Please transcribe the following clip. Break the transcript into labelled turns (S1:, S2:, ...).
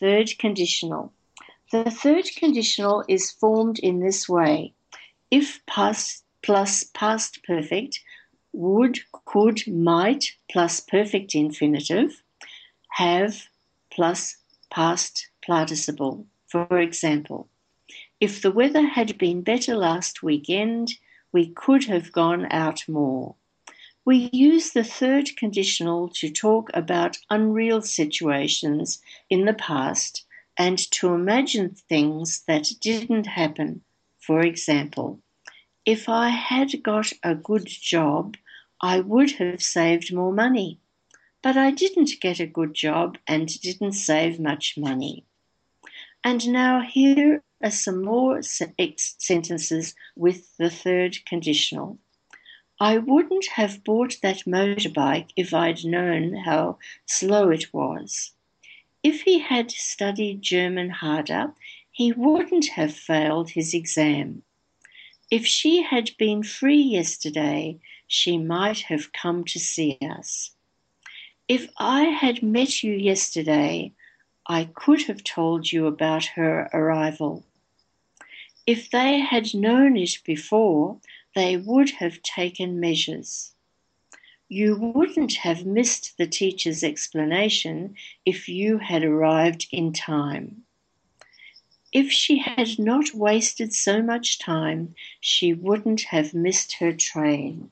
S1: third conditional. The third conditional is formed in this way if past plus past perfect, would, could, might plus perfect infinitive, have plus past participle. For example, if the weather had been better last weekend, we could have gone out more. We use the third conditional to talk about unreal situations in the past and to imagine things that didn't happen. For example, if I had got a good job, I would have saved more money. But I didn't get a good job and didn't save much money. And now here are some more sentences with the third conditional. I wouldn't have bought that motorbike if I'd known how slow it was. If he had studied German harder, he wouldn't have failed his exam. If she had been free yesterday, she might have come to see us. If I had met you yesterday, I could have told you about her arrival. If they had known it before, they would have taken measures. You wouldn't have missed the teacher's explanation if you had arrived in time. If she had not wasted so much time, she wouldn't have missed her train.